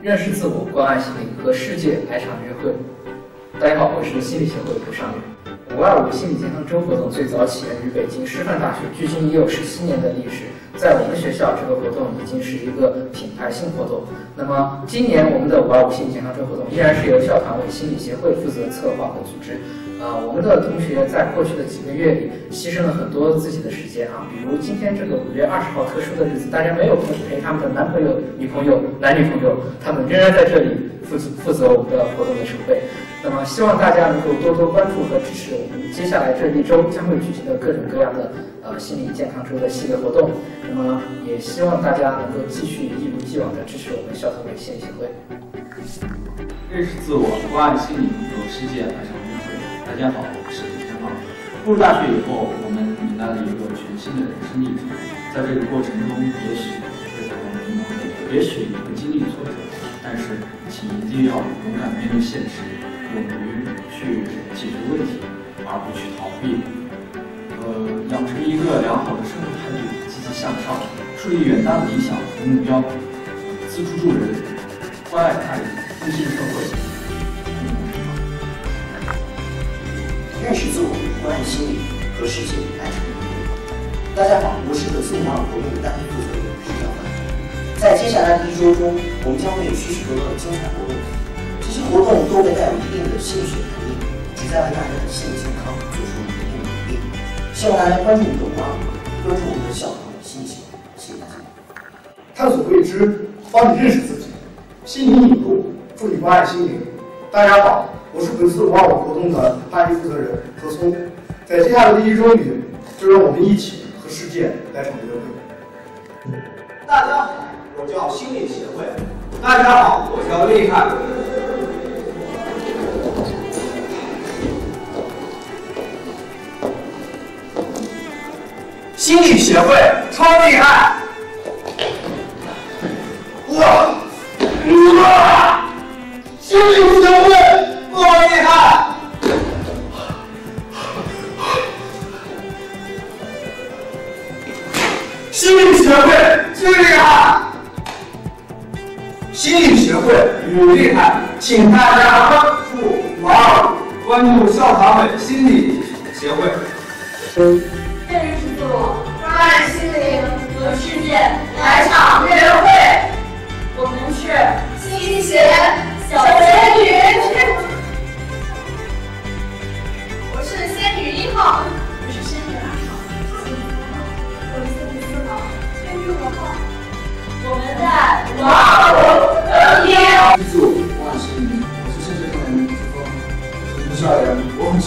认识自我，关爱心灵，和世界来场约会。大家好，我是心理协会的蒲尚宇。五二五心理健康周活动最早起源于北京师范大学，距今已有十七年的历史。在我们学校，这个活动已经是一个品牌性活动。那么，今年我们的五二五心理健康周活动依然是由校团委心理协会负责策划和组织。呃，我们的同学在过去的几个月里牺牲了很多自己的时间啊，比如今天这个五月二十号特殊的日子，大家没有空陪他们的男朋友、女朋友、男女朋友，他们仍然在这里负责负责我们的活动的筹备。那么，希望大家能够多多关注和支持我们接下来这一周将会举行的各种各样的呃心理健康周的系列活动。那么，也希望大家能够继续一如既往的支持我们校团委心理协会。认识自我，关爱心灵，和世界。家好，我是李天浩。步入大学以后，我们迎来了一个全新的人生历程。在这个过程中，也许会感到迷茫，也许会经历挫折，但是请一定要勇敢面对现实，勇于去解决问题，而不去逃避。呃，养成一个良好的生活态度，积极向上，树立远大的理想和目标，资助助人，关爱他人，奉献社会。认识自我，关爱心理，和世界来场约会。大家好，我是本次五二活动的单位负责人石小凡。在接下来的一周中，我们将会有许许多多的精彩活动，这些活动都会带有一定的心理学含义，旨在为大家的心理健康做出一定的努力。希望大家关注我们的五二五，关注我们的校团心理协会，谢谢大家。探索未知，帮你认识自己，心灵引路，助你关爱心灵。大家好，我是本次五二五活动的班级负责人何松。在接下来的一周里，就让我们一起和世界来场约会。大家好，我叫心理协会。大家好，我叫厉害。心理协会超厉害！我哇！心理协会心理协会最厉害！心理协会女厉害，请大家关注五二，关注校团委心理协会。认识自我，关爱心灵，和世界来场约会。我们是心协小仙女，我是仙女一号，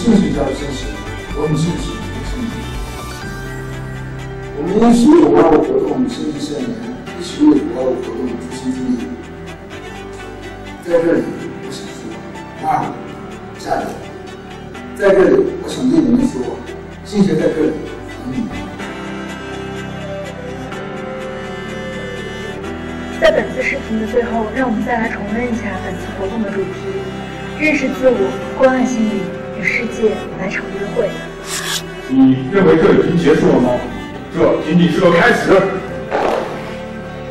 我很庆幸加入真实，我很庆幸。我们一起为五二五活动献计献言，一起为五二五活动助心助力。在这里，我想说，五二五加油！在这里，我想对你们说，谢谢在这里等你们。在本次视频的最后，让我们再来重温一下本次活动的主题：认识自我，关爱心灵，世界来场约会。你认为这已经结束了吗？这仅仅是个开始。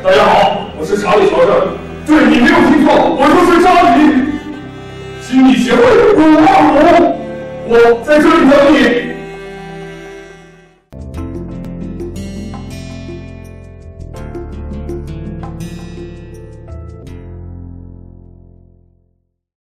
大家好，我是查理乔治。对，你没有听错，我就是查理。心理协会五二五，我在这里等你。